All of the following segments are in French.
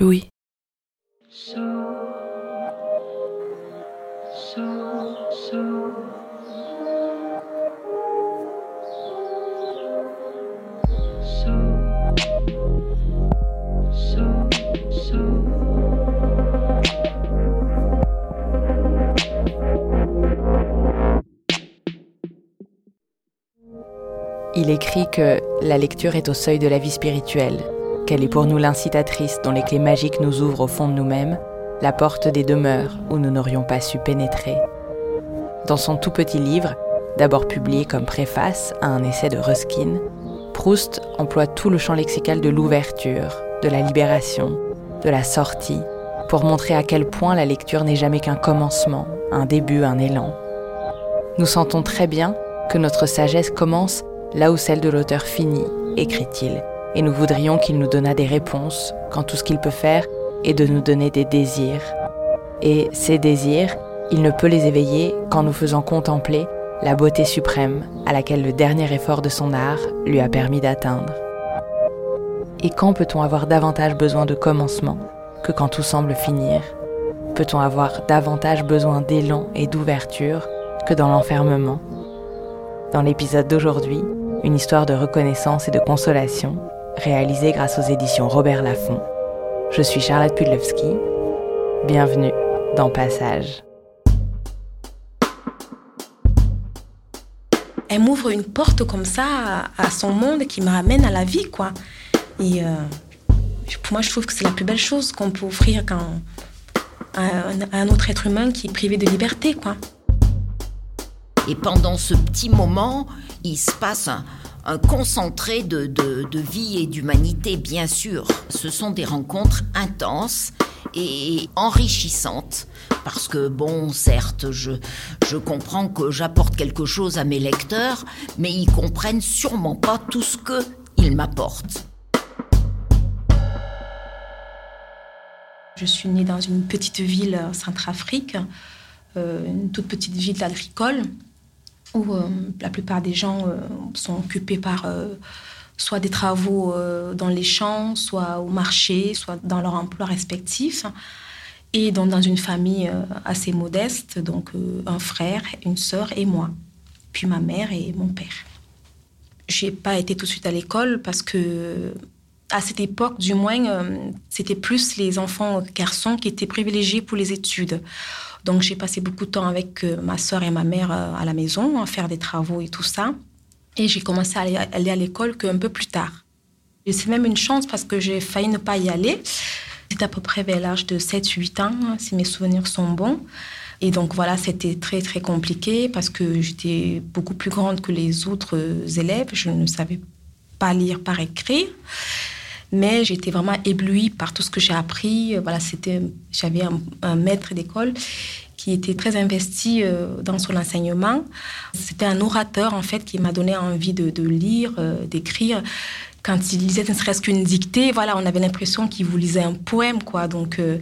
Louis. Il écrit que la lecture est au seuil de la vie spirituelle, qu'elle est pour nous l'incitatrice dont les clés magiques nous ouvrent au fond de nous-mêmes, la porte des demeures où nous n'aurions pas su pénétrer. Dans son tout petit livre, d'abord publié comme préface à un essai de Ruskin, Proust emploie tout le champ lexical de l'ouverture, de la libération, de la sortie, pour montrer à quel point la lecture n'est jamais qu'un commencement, un début, un élan. Nous sentons très bien que notre sagesse commence là où celle de l'auteur finit, écrit-il, et nous voudrions qu'il nous donnât des réponses quand tout ce qu'il peut faire est de nous donner des désirs. Et ces désirs, il ne peut les éveiller qu'en nous faisant contempler la beauté suprême à laquelle le dernier effort de son art lui a permis d'atteindre. Et quand peut-on avoir davantage besoin de commencement que quand tout semble finir? Peut-on avoir davantage besoin d'élan et d'ouverture que dans l'enfermement? Dans l'épisode d'aujourd'hui, une histoire de reconnaissance et de consolation, réalisée grâce aux éditions Robert Laffont. Je suis Charlotte Pudlewski. Bienvenue dans Passage. Elle m'ouvre une porte comme ça à, son monde qui me ramène à la vie, quoi. Et euh, pour moi, je trouve que c'est la plus belle chose qu'on peut offrir à un, un autre être humain qui est privé de liberté, quoi. Et pendant ce petit moment, il se passe un, concentré de, vie et d'humanité, bien sûr. Ce sont des rencontres intenses et enrichissantes. Parce que, bon, certes, je, je comprends que j'apporte quelque chose à mes lecteurs, mais ils comprennent sûrement pas tout ce qu'ils m'apportent. Je suis née dans une petite ville Centrafrique, euh, une toute petite ville agricole où euh, la plupart des gens euh, sont occupés par euh, soit des travaux dans les champs, soit au marché, soit dans leur emploi respectif. Et donc dans une famille assez modeste, donc un frère, une sœur et moi, puis ma mère et mon père. Je n'ai pas été tout de suite à l'école parce que à cette époque, du moins, c'était plus les enfants garçons qui étaient privilégiés pour les études. Donc j'ai passé beaucoup de temps avec euh, ma soeur et ma mère euh, à la maison, à faire des travaux et tout ça. Et j'ai commencé à aller, à l'école qu'un peu plus tard. Et c'est même une chance parce que j'ai failli ne pas y aller. C'était à peu près vers l'âge de 7-8 ans, si mes souvenirs sont bons. Et donc voilà, c'était très très compliqué parce que j'étais beaucoup plus grande que les autres élèves. Je ne savais pas lire par écrire. Mais j'étais vraiment éblouie par tout ce que j'ai appris. Voilà, c'était, j'avais un, maître d'école qui était très investi euh, dans son enseignement. C'était un orateur, en fait, qui m'a donné envie de, lire, euh, d'écrire. Quand il lisait ne serait-ce qu'une dictée, voilà, on avait l'impression qu'il vous lisait un poème, quoi. Donc, euh,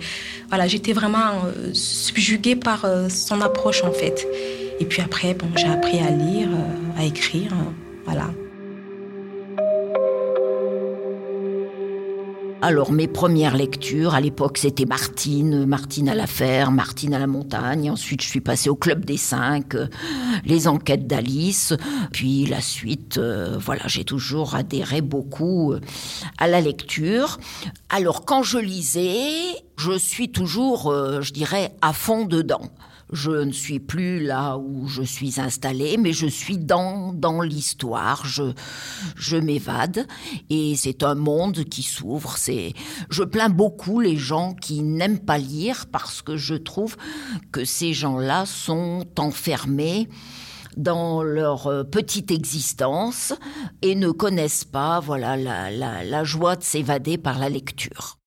voilà, j'étais vraiment subjuguée par son approche, en fait. Et puis après, bon, j'ai appris à lire, à écrire, voilà. Alors mes premières lectures, à l'époque c'était Martine, Martine à la ferme, Martine à la montagne. Ensuite je suis passée au Club des Cinq, euh, les enquêtes d'Alice. Puis la suite, euh, voilà, j'ai toujours adhéré beaucoup euh, à la lecture. Alors quand je lisais, je suis toujours, je dirais, à fond dedans je ne suis plus là où je suis installée, mais je suis dans, dans l'histoire, je, je m'évade, et c'est un monde qui s'ouvre. C'est, je plains beaucoup les gens qui n'aiment pas lire parce que je trouve que ces gens-là sont enfermés dans leur euh, petite existence et ne connaissent pas voilà la, la, la joie de s'évader par la lecture.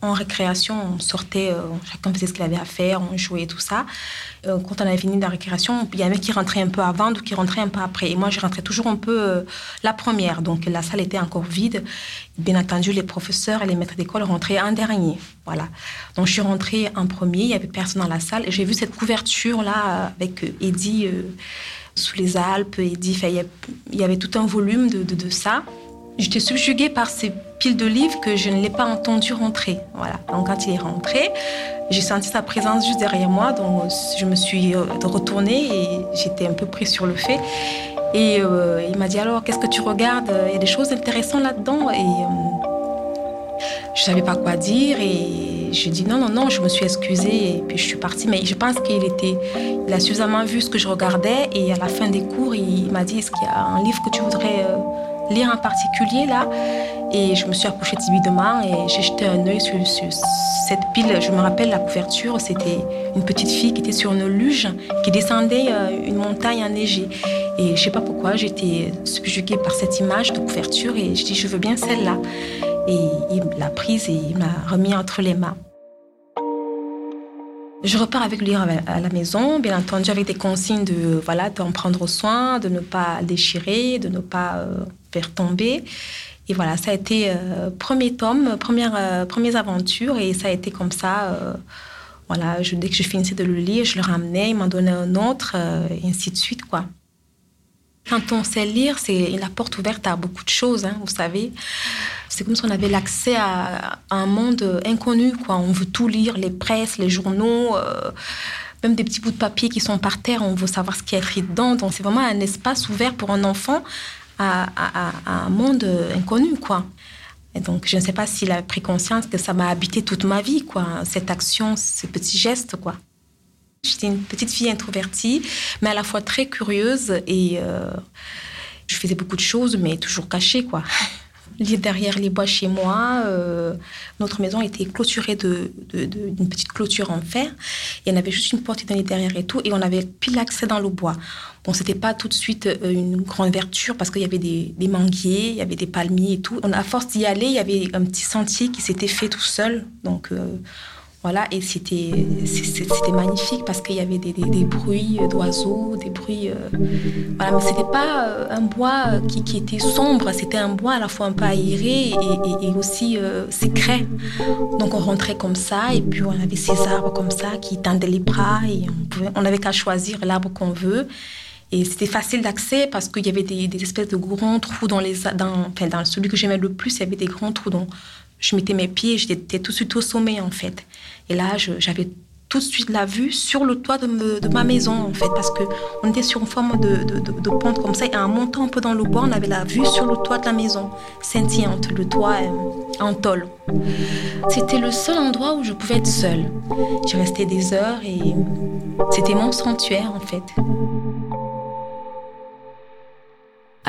En récréation, on sortait, euh, chacun faisait ce qu'il avait à faire, on jouait tout ça. Euh, quand on avait fini la récréation, il y avait qui rentrait un peu avant, d'autres qui rentraient un peu après. Et moi, je rentrais toujours un peu euh, la première. Donc la salle était encore vide. Bien entendu, les professeurs et les maîtres d'école rentraient en dernier. Voilà. Donc je suis rentrée en premier, il n'y avait personne dans la salle. Et j'ai vu cette couverture-là avec Eddie sous les Alpes. Eddie, il y avait tout un volume de, de ça. J'étais subjuguée par ces piles de livres que je ne l'ai pas entendu rentrer. Voilà. Donc quand il est rentré, j'ai senti sa présence juste derrière moi, donc je me suis euh, retournée et j'étais un peu prise sur le fait. Et euh, il m'a dit alors, qu'est-ce que tu regardes? Il y a des choses intéressantes là-dedans. Et euh, je savais pas quoi dire et je dis non, non, non, je me suis excusée et puis je suis partie. Mais je pense qu'il était, a suffisamment vu ce que je regardais et à la fin des cours, il m'a dit est-ce qu'il y a un livre que tu voudrais lire en particulier là Et je me suis approchée timidement et j'ai jeté un œil sur, cette pile. Je me rappelle la couverture, c'était une petite fille qui était sur une luge qui descendait euh, une montagne enneigée. Et je sais pas pourquoi, j'étais subjuguée par cette image de couverture et je dis je veux bien celle-là. Et il l'a prise et il m'a remis entre les mains. Je repars avec lui à la maison, bien entendu avec des consignes de voilà d'en prendre soin, de ne pas déchirer, de ne pas euh, faire tomber. Et voilà, ça a été euh, premier tome, première euh, première aventure et ça a été comme ça. voilà, je, dès que je finissais de le lire, je le ramenais, il m'en donnait un autre et ainsi de suite quoi. Quand on sait lire, c'est la porte ouverte à beaucoup de choses, hein, vous savez. C'est comme si on avait l'accès à, un monde inconnu, quoi. On veut tout lire, les presses, les journaux, euh, même des petits bouts de papier qui sont par terre, on veut savoir ce qui est écrit dedans. Donc c'est vraiment un espace ouvert pour un enfant à, un monde inconnu, quoi. Et donc je ne sais pas s'il a pris conscience que ça m'a habité toute ma vie, quoi. Cette action, ce petit geste, quoi. J'étais une petite fille introvertie, mais à la fois très curieuse et euh, je faisais beaucoup de choses, mais toujours cachée, quoi. Derrière les bois chez moi, euh, notre maison était clôturée d'une de, petite clôture en fer. Et on avait juste une porte qui donnait derrière et tout. Et on avait pile accès dans le bois. Bon, c'était pas tout de suite euh, une grande verture parce qu'il y avait des, des, manguiers, il y avait des palmiers et tout. On, à force d'y aller, il y avait un petit sentier qui s'était fait tout seul. Donc, et c'était, magnifique parce qu'il y avait des, des, bruits d'oiseaux, des bruits. Euh, voilà, mais c'était pas euh, un bois qui, qui, était sombre, c'était un bois à la fois un peu aéré et, aussi euh, secret. Donc on rentrait comme ça, et puis on avait ces arbres comme ça qui tendaient les bras, et on n'avait qu'à choisir l'arbre qu'on veut. Et c'était facile d'accès parce qu'il y avait des, espèces de grands trous dans les. Dans, enfin, dans celui que j'aimais le plus, il y avait des grands trous dont je mettais mes pieds, j'étais tout de suite au sommet en fait. Et là, j'avais tout de suite la vue sur le toit de, ma maison, en fait, parce qu'on était sur une forme de, de, pente comme ça, et en montant un peu dans le bois, on avait la vue sur le toit de la maison, scintillante, le toit euh, en tôle. C'était le seul endroit où je pouvais être seule. J'ai resté des heures et c'était mon sanctuaire, en fait.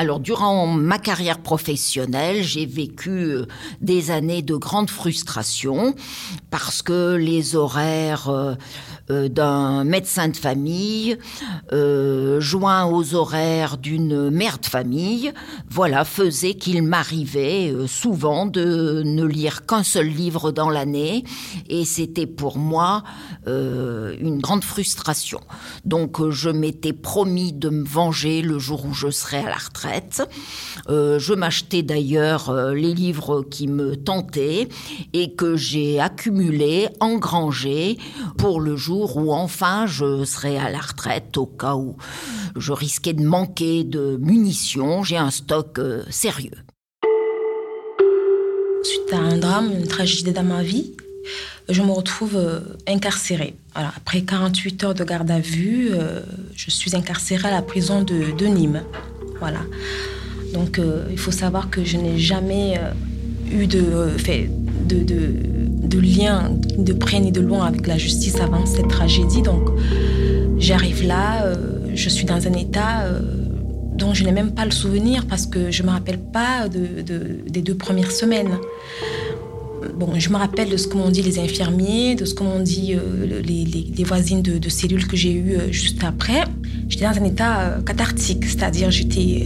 Alors, durant ma carrière professionnelle, j'ai vécu euh, des années de grande frustration parce que les horaires euh, d'un médecin de famille, euh, joint aux horaires d'une mère de famille, voilà, faisait qu'il m'arrivait euh, souvent de ne lire qu'un seul livre dans l'année, et c'était pour moi une grande frustration. Donc je m'étais promis de me venger le jour où je serais à la retraite. je m'achetais d'ailleurs les livres qui me tentaient et que j'ai accumulés, engrangés pour le jour où enfin je serai à la retraite au cas où je risquais de manquer de munitions. J'ai un stock euh, sérieux. Suite à un drame, une tragédie dans ma vie, je me retrouve euh, incarcérée. après 48 heures de garde à vue, euh, je suis incarcérée à la prison de, de Nîmes. Voilà. Donc il faut savoir que je n'ai jamais eu de, fait, de, de de lien de près ni de loin avec la justice avant cette tragédie. Donc j'arrive là, euh, je suis dans un état euh, dont je n'ai même pas le souvenir parce que je ne me rappelle pas de, des deux premières semaines. Bon, je me rappelle de ce que m'ont dit les infirmiers, de ce que m'ont dit euh, les, voisines de, cellules que j'ai eues juste après. J'étais dans un état cathartique, c'est-à-dire j'étais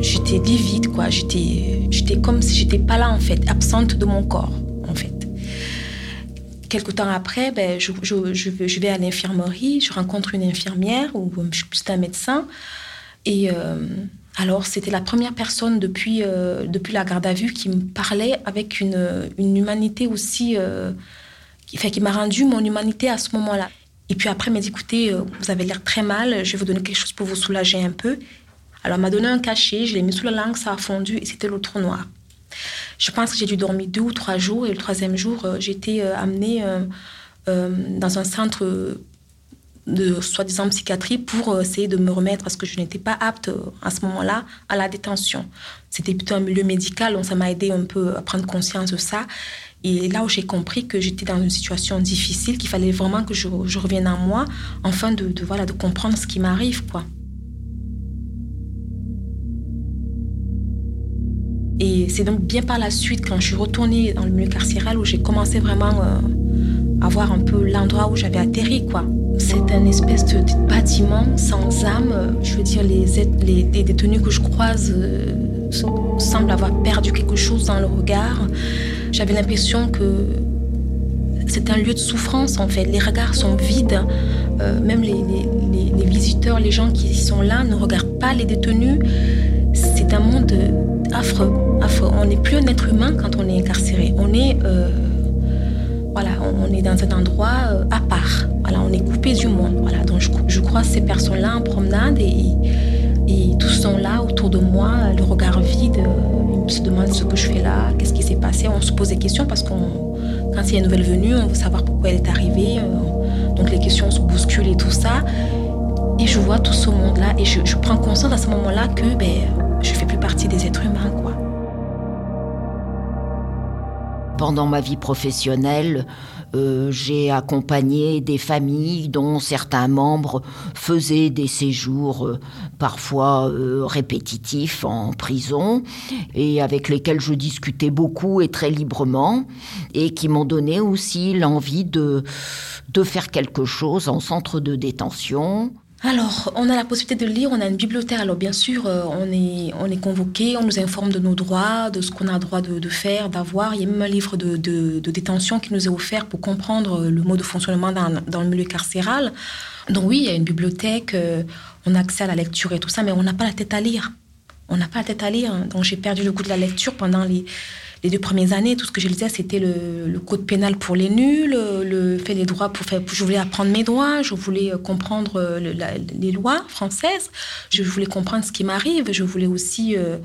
j'étais livide, quoi. J'étais, comme si j'étais pas là, en fait, absente de mon corps, en fait. Quelque temps après, ben, je, je, je, vais à l'infirmerie, je rencontre une infirmière, ou suis plus un médecin. Et euh, alors, c'était la première personne depuis, euh, depuis la garde à vue qui me parlait avec une, une humanité aussi, euh, qui, qui m'a rendu mon humanité à ce moment-là. Et puis après, elle m'a dit, écoutez, vous avez l'air très mal, je vais vous donner quelque chose pour vous soulager un peu. Alors, elle m'a donné un cachet, je l'ai mis sous la langue, ça a fondu et c'était le trou noir. Je pense que j'ai dû dormir deux ou trois jours et le troisième jour, j'ai été amenée dans un centre de soi-disant psychiatrie pour essayer de me remettre parce que je n'étais pas apte à ce moment-là à la détention. C'était plutôt un milieu médical, donc ça m'a aidé un peu à prendre conscience de ça. Et là où j'ai compris que j'étais dans une situation difficile, qu'il fallait vraiment que je, revienne à moi, afin de, voilà, de comprendre ce qui m'arrive, quoi. Et c'est donc bien par la suite, quand je suis retournée dans le milieu carcéral, où j'ai commencé vraiment euh, à voir un peu l'endroit où j'avais atterri, quoi. C'est un espèce de, bâtiment sans âme. Je veux dire, les, les, détenus que je croise euh, semblent avoir perdu quelque chose dans le regard. J'avais l'impression que c'est un lieu de souffrance en fait. Les regards sont vides. Euh, même les, visiteurs, les gens qui sont là ne regardent pas les détenus. C'est un monde affreux, affreux. On n'est plus un être humain quand on est incarcéré. On est, euh, voilà, on est dans un endroit euh, à part. Voilà, on est coupé du monde. Voilà, donc je, je crois ces personnes-là en promenade et, et tous sont là autour de moi, le regard vide se demande ce que je fais là, qu'est-ce qui s'est passé. On se pose des questions parce qu'on, quand il y a une nouvelle venue, on veut savoir pourquoi elle est arrivée. Euh, donc les questions se bousculent et tout ça. Et je vois tout ce monde-là et je, prends conscience à ce moment-là que ben, je fais plus partie des êtres humains, quoi. Pendant ma vie professionnelle, euh, j'ai accompagné des familles dont certains membres faisaient des séjours euh, parfois euh, répétitifs en prison et avec lesquels je discutais beaucoup et très librement et qui m'ont donné aussi l'envie de, de faire quelque chose en centre de détention. Alors, on a la possibilité de lire, on a une bibliothèque. Alors, bien sûr, euh, on est, on est convoqué, on nous informe de nos droits, de ce qu'on a droit de, faire, d'avoir. Il y a même un livre de, de, détention qui nous est offert pour comprendre le mode de fonctionnement dans, dans, le milieu carcéral. Donc, oui, il y a une bibliothèque, euh, on a accès à la lecture et tout ça, mais on n'a pas la tête à lire. On n'a pas la tête à lire. Donc, j'ai perdu le goût de la lecture pendant les les deux premières années, tout ce que je lisais, c'était le, code pénal pour les nuls, le fait des droits pour faire. Je voulais apprendre mes droits, je voulais euh, comprendre euh, les lois françaises, je voulais comprendre ce qui m'arrive, je voulais aussi. Euh,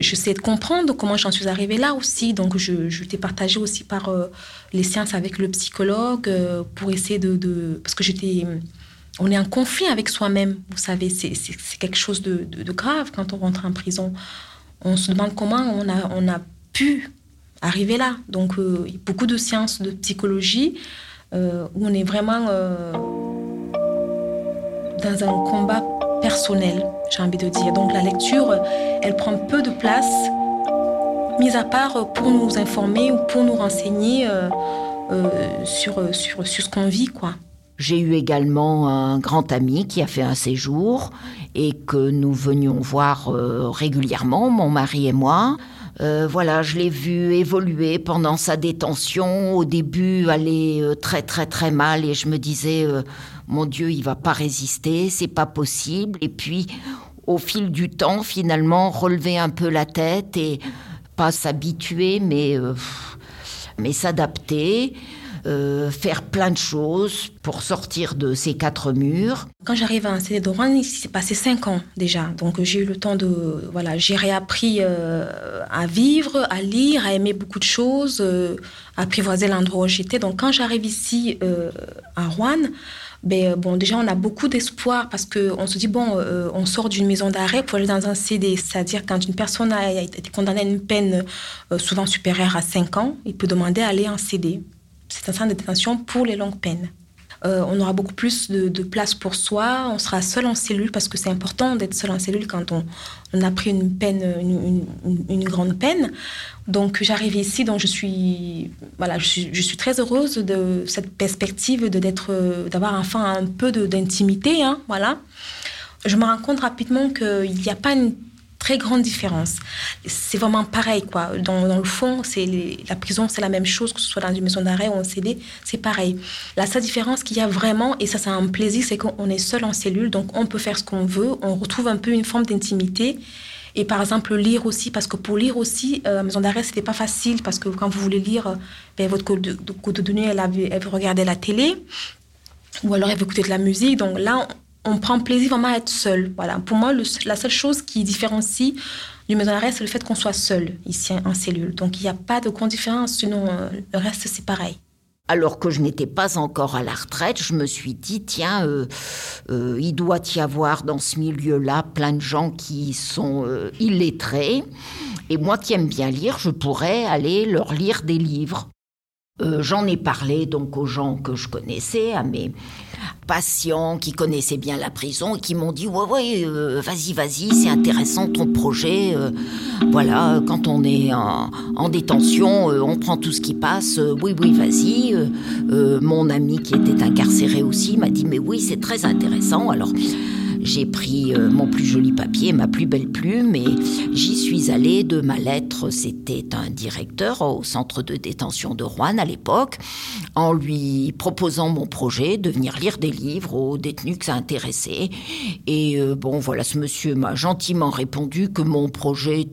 je sais de comprendre comment j'en suis arrivée là aussi. Donc, je, je t'ai partagé aussi par les séances avec le psychologue pour essayer de, Parce que j'étais. On est en conflit avec soi-même, vous savez, c'est quelque chose de, de, grave quand on rentre en prison. On se demande comment on a, on a pu arriver là. Donc, euh, beaucoup de sciences de psychologie euh, où on est vraiment euh, dans un combat personnel, j'ai envie de dire. Donc, la lecture, elle prend peu de place, mis à part pour nous informer ou pour nous renseigner sur, sur, sur ce qu'on vit, quoi. J'ai eu également un grand ami qui a fait un séjour et que nous venions voir régulièrement, mon mari et moi. Euh, voilà, je l'ai vu évoluer pendant sa détention. Au début, aller euh, très très très mal et je me disais, euh, mon Dieu, il va pas résister, c'est pas possible. Et puis, au fil du temps, finalement, relever un peu la tête et pas s'habituer, mais mais s'adapter. Euh, faire plein de choses pour sortir de ces quatre murs. Quand j'arrive à un CD Rouen, il s'est passé cinq ans déjà. Donc j'ai eu le temps de... Voilà, j'ai réappris euh, à vivre, à lire, à aimer beaucoup de choses, euh, à apprivoiser l'endroit où j'étais. Donc quand j'arrive ici à Rouen, ben, bon, déjà, on a beaucoup d'espoir parce qu'on se dit, bon, on sort d'une maison d'arrêt pour aller dans un CD. C'est-à-dire, quand une personne a été condamnée à une peine souvent supérieure à 5 ans, il peut demander à aller en CD c'est un centre de détention pour les longues peines. Euh, on aura beaucoup plus de, place pour soi, on sera seul en cellule parce que c'est important d'être seul en cellule quand on, a pris une peine, une, grande peine. Donc j'arrive ici, donc je suis, voilà, je suis, très heureuse de cette perspective de d'être, d'avoir enfin un peu d'intimité, hein, voilà. Je me rends compte rapidement qu'il n'y a pas une très grande différence. C'est vraiment pareil, quoi. Dans, le fond, c'est la prison, c'est la même chose, que ce soit dans une maison d'arrêt ou en CD, c'est pareil. La seule différence qu'il y a vraiment, et ça, c'est un plaisir, c'est qu'on est seul en cellule, donc on peut faire ce qu'on veut, on retrouve un peu une forme d'intimité. Et par exemple, lire aussi, parce que pour lire aussi, euh, maison d'arrêt, c'était pas facile, parce que quand vous voulez lire, ben, votre code de, elle, elle veut regarder la télé, ou alors elle veut écouter de la musique. Donc là, on prend plaisir vraiment à être seul. Voilà. Pour moi, la seule chose qui différencie du maison d'arrêt, c'est le fait qu'on soit seul ici en cellule. Donc il n'y a pas de grande différence, sinon euh, le reste c'est pareil. Alors que je n'étais pas encore à la retraite, je me suis dit, tiens, euh, euh, il doit y avoir dans ce milieu-là plein de gens qui sont illettrés. Et moi qui aime bien lire, je pourrais aller leur lire des livres. J'en ai parlé donc aux gens que je connaissais, à mes, patients qui connaissaient bien la prison et qui m'ont dit ouais ouais euh, vas-y vas-y c'est intéressant ton projet euh, voilà quand on est en, détention euh, on prend tout ce qui passe oui oui vas-y mon ami qui était incarcéré aussi m'a dit mais oui c'est très intéressant alors j'ai pris euh, mon plus joli papier, ma plus belle plume, et j'y suis allée de ma lettre. C'était un directeur au centre de détention de Rouen à l'époque, en lui proposant mon projet de venir lire des livres aux détenus que ça intéressait. Et euh, bon, voilà, ce monsieur m'a gentiment répondu que mon projet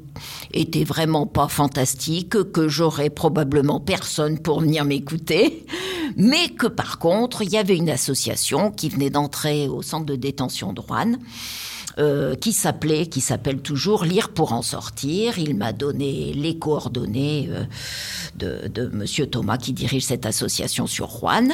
était vraiment pas fantastique, que j'aurais probablement personne pour venir m'écouter, mais que par contre, il y avait une association qui venait d'entrer au centre de détention de Rouen, euh, qui s'appelait, qui s'appelle toujours Lire pour en sortir. Il m'a donné les coordonnées euh, de, de Monsieur Thomas qui dirige cette association sur Rouen.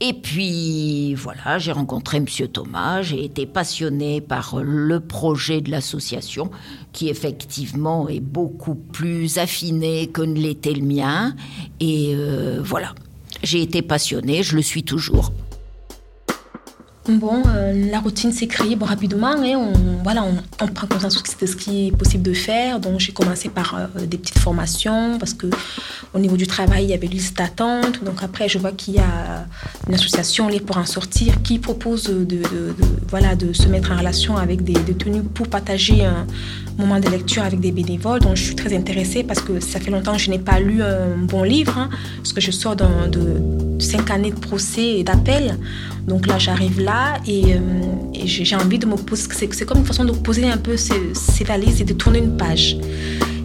Et puis voilà, j'ai rencontré Monsieur Thomas. J'ai été passionnée par le projet de l'association, qui effectivement est beaucoup plus affiné que ne l'était le mien. Et euh, voilà, j'ai été passionnée, je le suis toujours. Bon, euh, la routine s'écrit bon, rapidement. Hein, on, voilà, on, prend conscience de ce qui est possible de faire. Donc, j'ai commencé par euh, des petites formations parce que au niveau du travail, il y avait liste d'attente. Donc, après, je vois qu'il y a une association, les pour en sortir, qui propose de, voilà, de se mettre en relation avec des détenus pour partager un moment de lecture avec des bénévoles. Donc, je suis très intéressée parce que ça fait longtemps que je n'ai pas lu un bon livre, hein, parce que je sors de cinq années de procès et d'appel. Donc là, j'arrive là et, euh, j'ai envie de me poser. C'est comme une façon de poser un peu ces, valises et de tourner une page.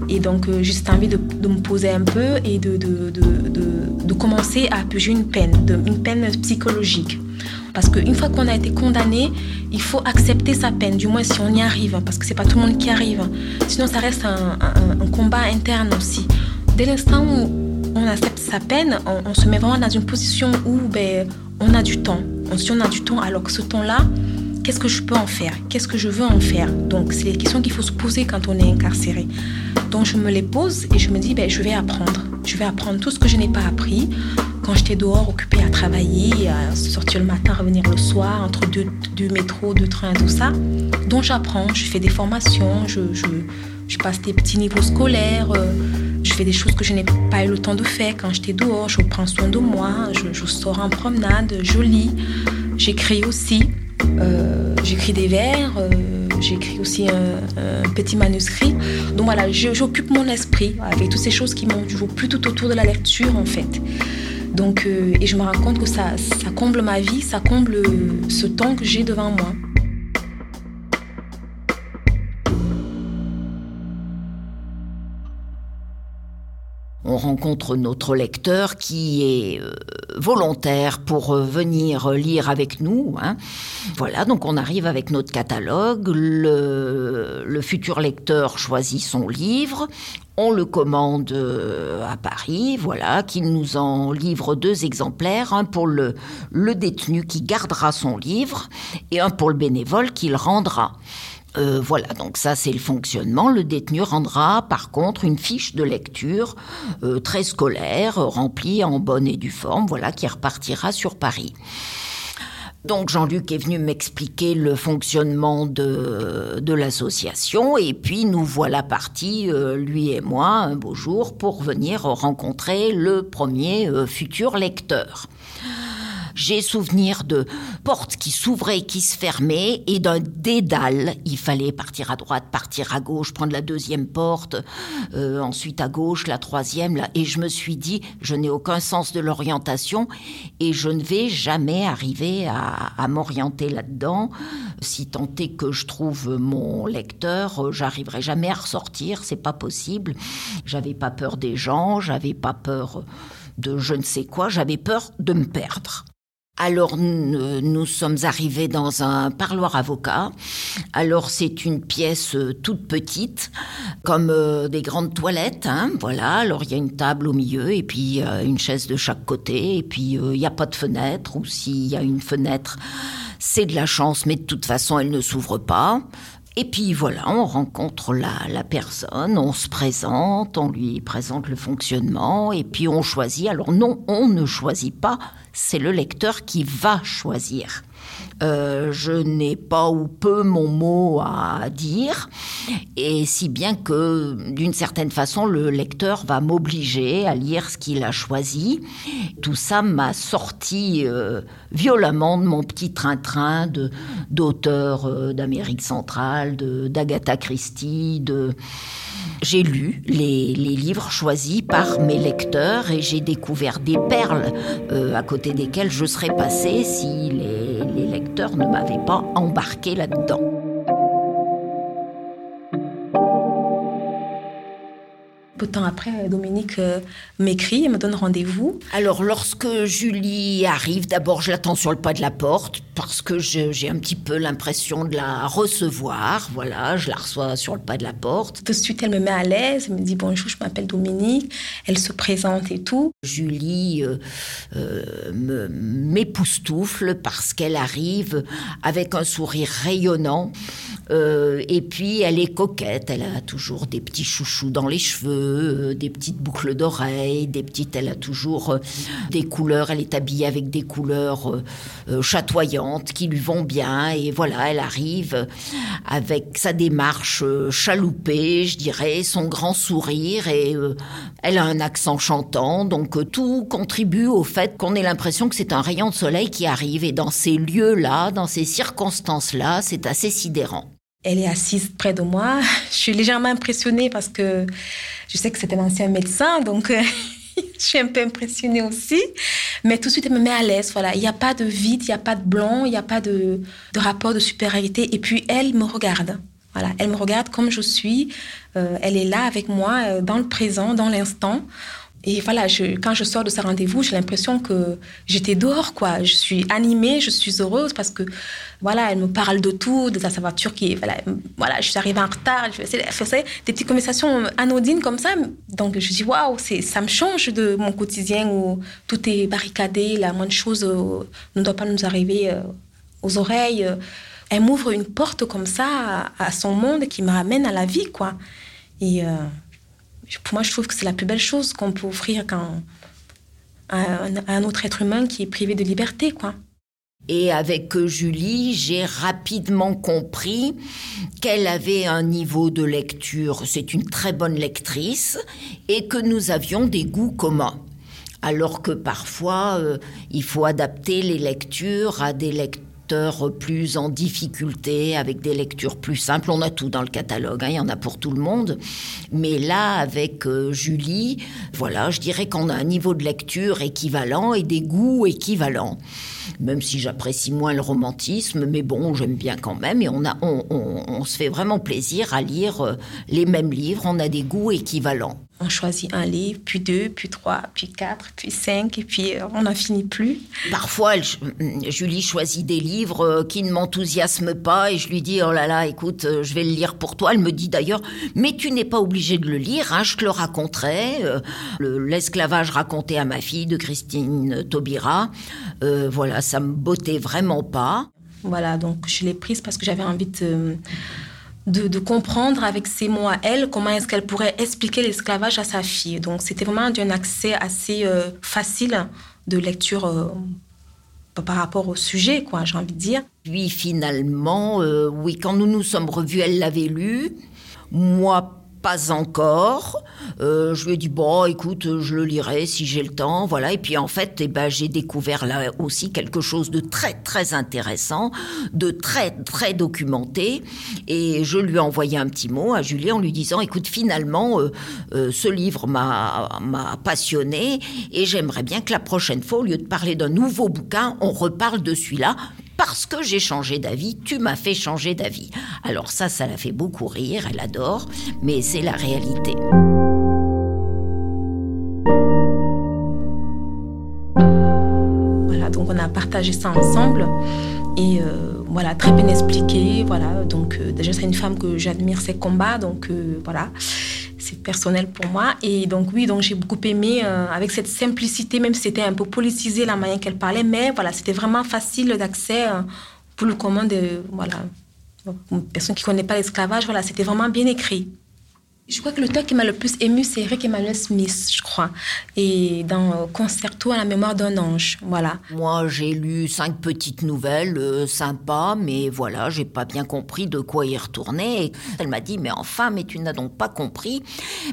Et donc, euh, juste envie de, me poser un peu et de, de, de commencer à puger une peine, une peine psychologique. Parce qu'une fois qu'on a été condamné, il faut accepter sa peine, du moins si on y arrive, hein, parce que c'est pas tout le monde qui arrive. Sinon, ça reste un, un combat interne aussi. Dès l'instant où on accepte sa peine, on, se met vraiment dans une position où ben, on a du temps. On, si on a du temps, alors que ce temps-là, qu'est-ce que je peux en faire? Qu'est-ce que je veux en faire? Donc, c'est les questions qu'il faut se poser quand on est incarcéré. Donc, je me les pose et je me dis, ben, je vais apprendre. Je vais apprendre tout ce que je n'ai pas appris quand j'étais dehors, occupée à travailler, à sortir le matin, revenir le soir, entre deux, métros, deux trains, tout ça. Donc, j'apprends, je fais des formations, je passe des petits niveaux scolaires. Euh, je fais des choses que je n'ai pas eu le temps de faire quand j'étais dehors. Je prends soin de moi, je, sors en promenade, je lis, j'écris aussi. Euh, j'écris des vers, euh, j'écris aussi un, petit manuscrit. Donc voilà, j'occupe mon esprit avec toutes ces choses qui m'ont toujours plus tout autour de la lecture en fait. Donc, euh, et je me rends compte que ça, ça comble ma vie, ça comble ce temps que j'ai devant moi. On rencontre notre lecteur qui est euh, volontaire pour euh, venir lire avec nous. Hein. Voilà, donc on arrive avec notre catalogue, le, futur lecteur choisit son livre, on le commande euh, à Paris, voilà, qu'il nous en livre deux exemplaires, un pour le, le détenu qui gardera son livre et un pour le bénévole qu'il rendra. Euh, voilà, donc ça c'est le fonctionnement. Le détenu rendra par contre une fiche de lecture euh, très scolaire, remplie en bonne et due forme, qui repartira sur Paris. Donc Jean-Luc est venu m'expliquer le fonctionnement de, l'association et puis nous voilà partis, euh, lui et moi, un beau jour pour venir rencontrer le premier futur lecteur. J'ai souvenir de portes qui s'ouvraient qui se fermaient et d'un dédale. Il fallait partir à droite, partir à gauche, prendre la deuxième porte, euh, ensuite à gauche, la troisième. Là. Et je me suis dit, je n'ai aucun sens de l'orientation et je ne vais jamais arriver à, à m'orienter là-dedans. Si tant est que je trouve mon lecteur, euh, j'arriverai jamais à ressortir. C'est pas possible. J'avais pas peur des gens, j'avais pas peur de je ne sais quoi, j'avais peur de me perdre. Alors nous sommes arrivés dans un parloir avocat. Alors c'est une pièce euh, toute petite, comme euh, des grandes toilettes. Hein, voilà. Alors il y a une table au milieu et puis une chaise de chaque côté. Et puis il n'y a pas de fenêtre ou s'il y a une fenêtre, c'est de la chance, mais de toute façon elle ne s'ouvre pas. Et puis voilà, on rencontre la, la, personne, on se présente, on lui présente le fonctionnement, et puis on choisit. Alors non, on ne choisit pas, c'est le lecteur qui va choisir. Euh, je n'ai pas ou peu mon mot à dire, et si bien que d'une certaine façon le lecteur va m'obliger à lire ce qu'il a choisi. Tout ça m'a sorti euh, violemment de mon petit train-train d'auteurs euh, d'Amérique centrale, d'Agatha Christie, de j'ai lu les, livres choisis par mes lecteurs et j'ai découvert des perles à côté desquelles je serais passée si les ne m'avaient pas embarqué là-dedans. Peu de temps après, Dominique euh, m'écrit et me donne rendez-vous. Alors, lorsque Julie arrive, d'abord, je l'attends sur le pas de la porte parce que j'ai un petit peu l'impression de la recevoir. Voilà, je la reçois sur le pas de la porte. Tout de suite, elle me met à l'aise. Elle me dit bonjour, je m'appelle Dominique. Elle se présente et tout. Julie euh, euh, m'époustoufle parce qu'elle arrive avec un sourire rayonnant. Euh, et puis, elle est coquette. Elle a toujours des petits chouchous dans les cheveux, euh, des petites boucles d'oreilles, des petites. Elle a toujours euh, des couleurs. Elle est habillée avec des couleurs chatoyantes qui lui vont bien. Et voilà, elle arrive avec sa démarche chaloupée, je dirais, son grand sourire. Et elle a un accent chantant. Donc, tout contribue au fait qu'on ait l'impression que c'est un rayon de soleil qui arrive. Et dans ces lieux-là, dans ces circonstances-là, c'est assez sidérant. Elle est assise près de moi. Je suis légèrement impressionnée parce que je sais que c'est un ancien médecin, donc je suis un peu impressionnée aussi. Mais tout de suite, elle me met à l'aise. Voilà, il n'y a pas de vide, il n'y a pas de blanc, il n'y a pas de, de, rapport de supériorité. Et puis, elle me regarde. Voilà, elle me regarde comme je suis. Euh, elle est là avec moi, euh, dans le présent, dans l'instant. Et voilà, quand je sors de ce rendez-vous, j'ai l'impression que j'étais dehors, quoi. Je suis animée, je suis heureuse parce que, voilà, elle me parle de tout, de sa voiture qui, voilà, voilà je suis arrivée en retard, je faisais des petites conversations anodines comme ça. Donc, je dis, waouh, ça me change de mon quotidien où tout est barricadé, la moindre chose euh, ne doit pas nous arriver euh, aux oreilles. Elle m'ouvre une porte comme ça à, son monde qui me ramène à la vie, quoi. Et. Euh, pour moi, je trouve que c'est la plus belle chose qu'on peut offrir à, un autre être humain qui est privé de liberté, quoi. Et avec Julie, j'ai rapidement compris qu'elle avait un niveau de lecture, c'est une très bonne lectrice, et que nous avions des goûts communs. Alors que parfois, euh, il faut adapter les lectures à des lectures plus en difficulté, avec des lectures plus simples. On a tout dans le catalogue, hein, il y en a pour tout le monde. Mais là, avec euh, Julie, voilà, je dirais qu'on a un niveau de lecture équivalent et des goûts équivalents. Même si j'apprécie moins le romantisme, mais bon, j'aime bien quand même. Et on, a, on, se fait vraiment plaisir à lire euh, les mêmes livres. On a des goûts équivalents. On choisit un livre, puis deux, puis trois, puis quatre, puis cinq, et puis euh, on n'en finit plus. Parfois, Julie choisit des livres euh, qui ne m'enthousiasment pas, et je lui dis, oh là là, écoute, euh, je vais le lire pour toi. Elle me dit d'ailleurs, mais tu n'es pas obligé de le lire, hein, je te le raconterai. L'esclavage raconté à ma fille de Christine Taubira, voilà, ça me bottait vraiment pas. Voilà, donc je l'ai prise parce que j'avais envie de de, comprendre avec ses mots à elle comment est-ce qu'elle pourrait expliquer l'esclavage à sa fille. Donc c'était vraiment un accès assez euh, facile de lecture euh, par rapport au sujet, quoi, j'ai envie de dire. Puis finalement, euh, oui, quand nous nous sommes revus, elle l'avait lu. Moi, pas encore. Euh, je lui ai dit bon, écoute, je le lirai si j'ai le temps, voilà. Et puis en fait, eh ben, j'ai découvert là aussi quelque chose de très très intéressant, de très très documenté. Et je lui ai envoyé un petit mot à Julie en lui disant écoute, finalement, euh, euh, ce livre m'a m'a passionné et j'aimerais bien que la prochaine fois, au lieu de parler d'un nouveau bouquin, on reparle de celui-là parce que j'ai changé d'avis, tu m'as fait changer d'avis. Alors ça, ça la fait beaucoup rire, elle adore, mais c'est la réalité. Voilà, donc on a partagé ça ensemble. Et voilà, très bien expliqué. Voilà, donc déjà c'est une femme que j'admire ses combats, donc voilà c'est personnel pour moi. Et donc, oui, donc j'ai beaucoup aimé euh, avec cette simplicité, même si c'était un peu politisé la manière qu'elle parlait, mais voilà, c'était vraiment facile d'accès euh, pour le commun de, voilà, une personne qui connaît pas l'esclavage. Voilà, c'était vraiment bien écrit. Je crois que le texte qui m'a le plus ému, c'est Eric Emmanuel Smith, je crois. Et dans euh, Concerto à la mémoire d'un ange, voilà. Moi, j'ai lu cinq petites nouvelles, euh, sympas, mais voilà, j'ai pas bien compris de quoi y retourner. elle m'a dit, mais enfin, mais tu n'as donc pas compris.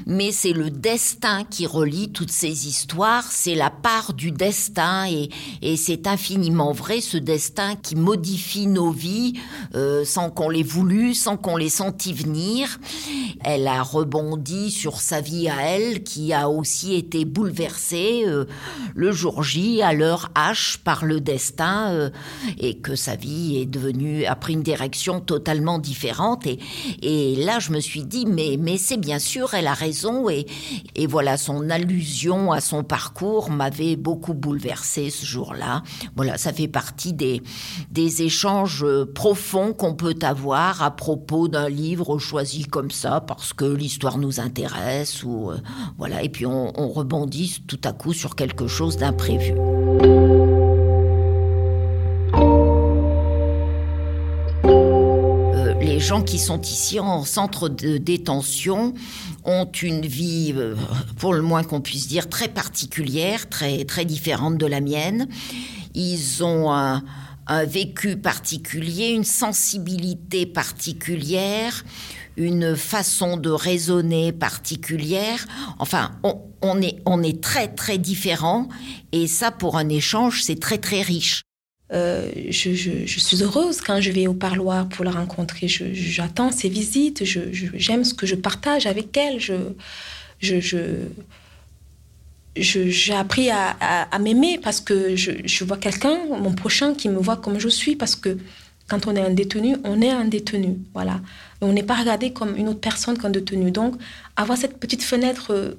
Mais c'est le destin qui relie toutes ces histoires, c'est la part du destin, et, c'est infiniment vrai, ce destin qui modifie nos vies euh, sans qu'on l'ait voulu, sans qu'on l'ait senti venir. Elle a rebondit sur sa vie à elle, qui a aussi été bouleversée euh, le jour J, à l'heure H, par le destin, euh, et que sa vie est devenue, a pris une direction totalement différente. Et, et là, je me suis dit, mais, mais c'est bien sûr, elle a raison, et, et voilà, son allusion à son parcours m'avait beaucoup bouleversée ce jour-là. Voilà, ça fait partie des, des échanges profonds qu'on peut avoir à propos d'un livre choisi comme ça, parce que l'histoire l'histoire nous intéresse ou euh, voilà et puis on, rebondit tout à coup sur quelque chose d'imprévu. Euh, les gens qui sont ici en centre de détention ont une vie, euh, pour le moins qu'on puisse dire, très particulière, très, très différente de la mienne. Ils ont un, un vécu particulier, une sensibilité particulière, une façon de raisonner particulière. Enfin, on, est, on est très très différents et ça pour un échange c'est très très riche. Euh, je, suis heureuse quand je vais au parloir pour la rencontrer. J'attends ses visites, j'aime ce que je partage avec elle. Je, j'ai appris à, à m'aimer parce que je, vois quelqu'un, mon prochain, qui me voit comme je suis parce que quand on est un détenu, on est un détenu. Voilà. On n'est pas regardé comme une autre personne qu'un détenu. Donc, avoir cette petite fenêtre euh,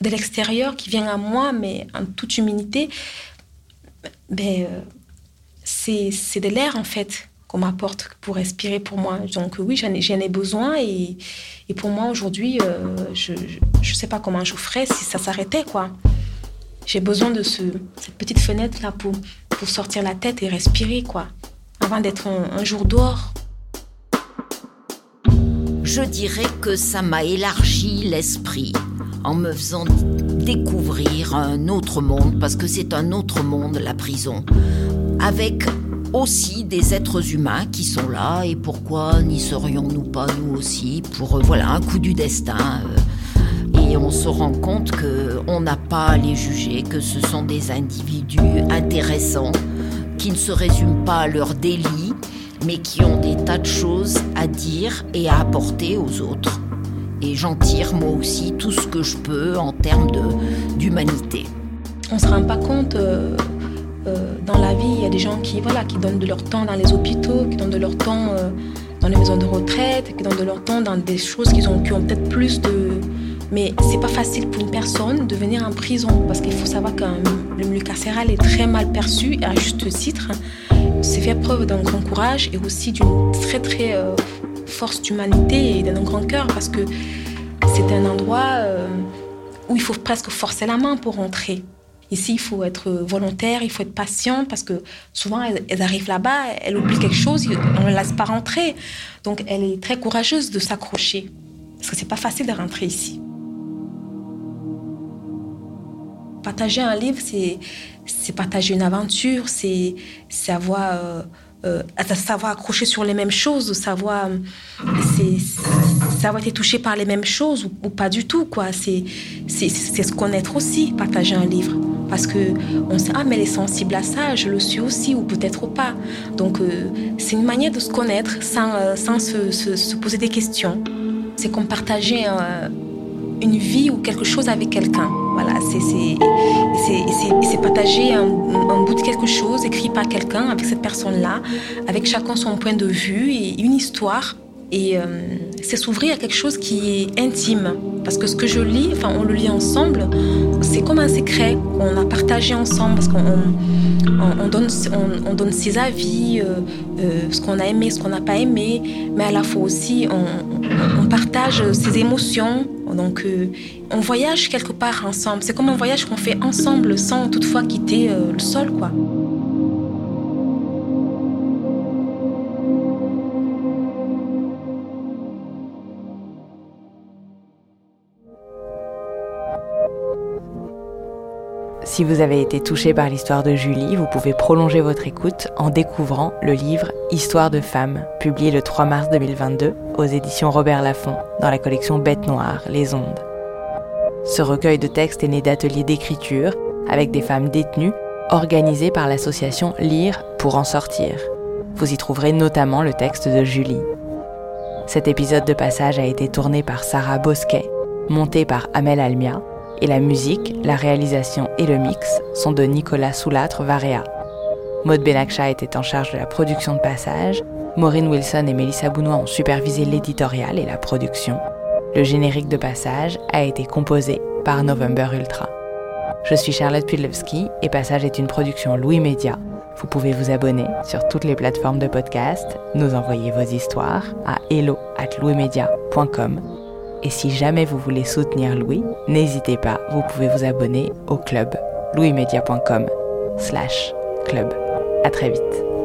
de l'extérieur qui vient à moi, mais en toute humilité, ben, euh, c'est de l'air, en fait, qu'on m'apporte pour respirer pour moi. Donc, oui, j'en ai, ai, besoin. Et, et pour moi, aujourd'hui, euh, je ne sais pas comment je ferais si ça s'arrêtait, quoi. J'ai besoin de ce, cette petite fenêtre-là pour, pour sortir la tête et respirer, quoi avant d'être un, jour dehors Je dirais que ça m'a élargi l'esprit en me faisant découvrir un autre monde, parce que c'est un autre monde, la prison, avec aussi des êtres humains qui sont là, et pourquoi n'y serions-nous pas nous aussi, pour euh, voilà un coup du destin. Euh, et on se rend compte que on n'a pas à les juger, que ce sont des individus intéressants qui ne se résument pas à leur délit, mais qui ont des tas de choses à dire et à apporter aux autres. Et j'en tire moi aussi tout ce que je peux en termes d'humanité. On ne se rend pas compte, euh, euh, dans la vie, il y a des gens qui, voilà, qui donnent de leur temps dans les hôpitaux, qui donnent de leur temps euh, dans les maisons de retraite, qui donnent de leur temps dans des choses qui ont, qui ont peut-être plus de, mais c'est pas facile pour une personne de venir en prison parce qu'il faut savoir que le milieu carcéral est très mal perçu à juste titre. C'est fait preuve d'un grand courage et aussi d'une très très euh, force d'humanité et d'un grand cœur parce que c'est un endroit euh, où il faut presque forcer la main pour rentrer. Ici, il faut être volontaire, il faut être patient parce que souvent, elles, arrivent là-bas, elles oublient quelque chose, on ne laisse pas rentrer. Donc, elle est très courageuse de s'accrocher parce que c'est pas facile de rentrer ici. Partager un livre, c'est partager une aventure, c'est savoir, euh, euh, savoir accrocher sur les mêmes choses, savoir, savoir être touché par les mêmes choses ou, pas du tout. C'est se connaître aussi, partager un livre. Parce que on sait, ah, mais elle est sensible à ça, je le suis aussi, ou peut-être pas. Donc, euh, c'est une manière de se connaître sans, sans se, se, poser des questions. C'est comme partager une vie ou quelque chose avec quelqu'un. Voilà, c'est partager un, bout de quelque chose écrit par quelqu'un avec cette personne-là, avec chacun son point de vue et une histoire. Et euh, c'est s'ouvrir à quelque chose qui est intime. Parce que ce que je lis, enfin, on le lit ensemble, c'est comme un secret qu'on a partagé ensemble, parce qu'on on, donne, on, donne ses avis, euh, euh, ce qu'on a aimé, ce qu'on n'a pas aimé, mais à la fois aussi, on, partage ses émotions. Donc, euh, on voyage quelque part ensemble. C'est comme un voyage qu'on fait ensemble sans toutefois quitter le sol, quoi. Si vous avez été touché par l'histoire de Julie, vous pouvez prolonger votre écoute en découvrant le livre Histoire de femmes, publié le 3 mars 2022 aux éditions Robert Laffont dans la collection Bête Noire, Les Ondes. Ce recueil de textes est né d'ateliers d'écriture avec des femmes détenues organisés par l'association Lire pour en sortir. Vous y trouverez notamment le texte de Julie. Cet épisode de passage a été tourné par Sarah Bosquet, monté par Amel Almia et la musique, la réalisation et le mix sont de Nicolas Soulatre Varea. Maud Benakcha était en charge de la production de passage, Maureen Wilson et Melissa Bounois ont supervisé l'éditorial et la production. Le générique de passage a été composé par November Ultra. Je suis Charlotte Pudlewski et Passage est une production Louis Média. Vous pouvez vous abonner sur toutes les plateformes de podcast, nous envoyer vos histoires à hello at et si jamais vous voulez soutenir Louis, n'hésitez pas, vous pouvez vous abonner au club louismedia.com slash club. À très vite.